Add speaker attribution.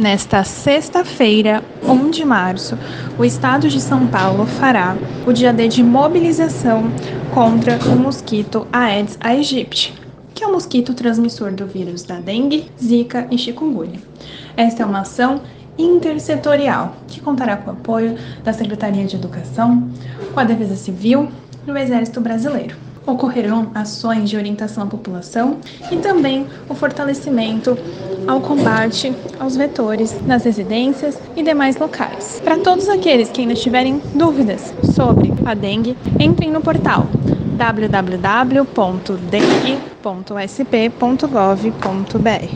Speaker 1: Nesta sexta-feira, 1 de março, o estado de São Paulo fará o dia D de mobilização contra o mosquito Aedes aegypti, que é o mosquito transmissor do vírus da dengue, zika e chikungunya. Esta é uma ação intersetorial que contará com o apoio da Secretaria de Educação, com a Defesa Civil e o Exército Brasileiro ocorrerão ações de orientação à população e também o fortalecimento ao combate aos vetores nas residências e demais locais. Para todos aqueles que ainda tiverem dúvidas sobre a dengue, entrem no portal www.dengue.sp.gov.br.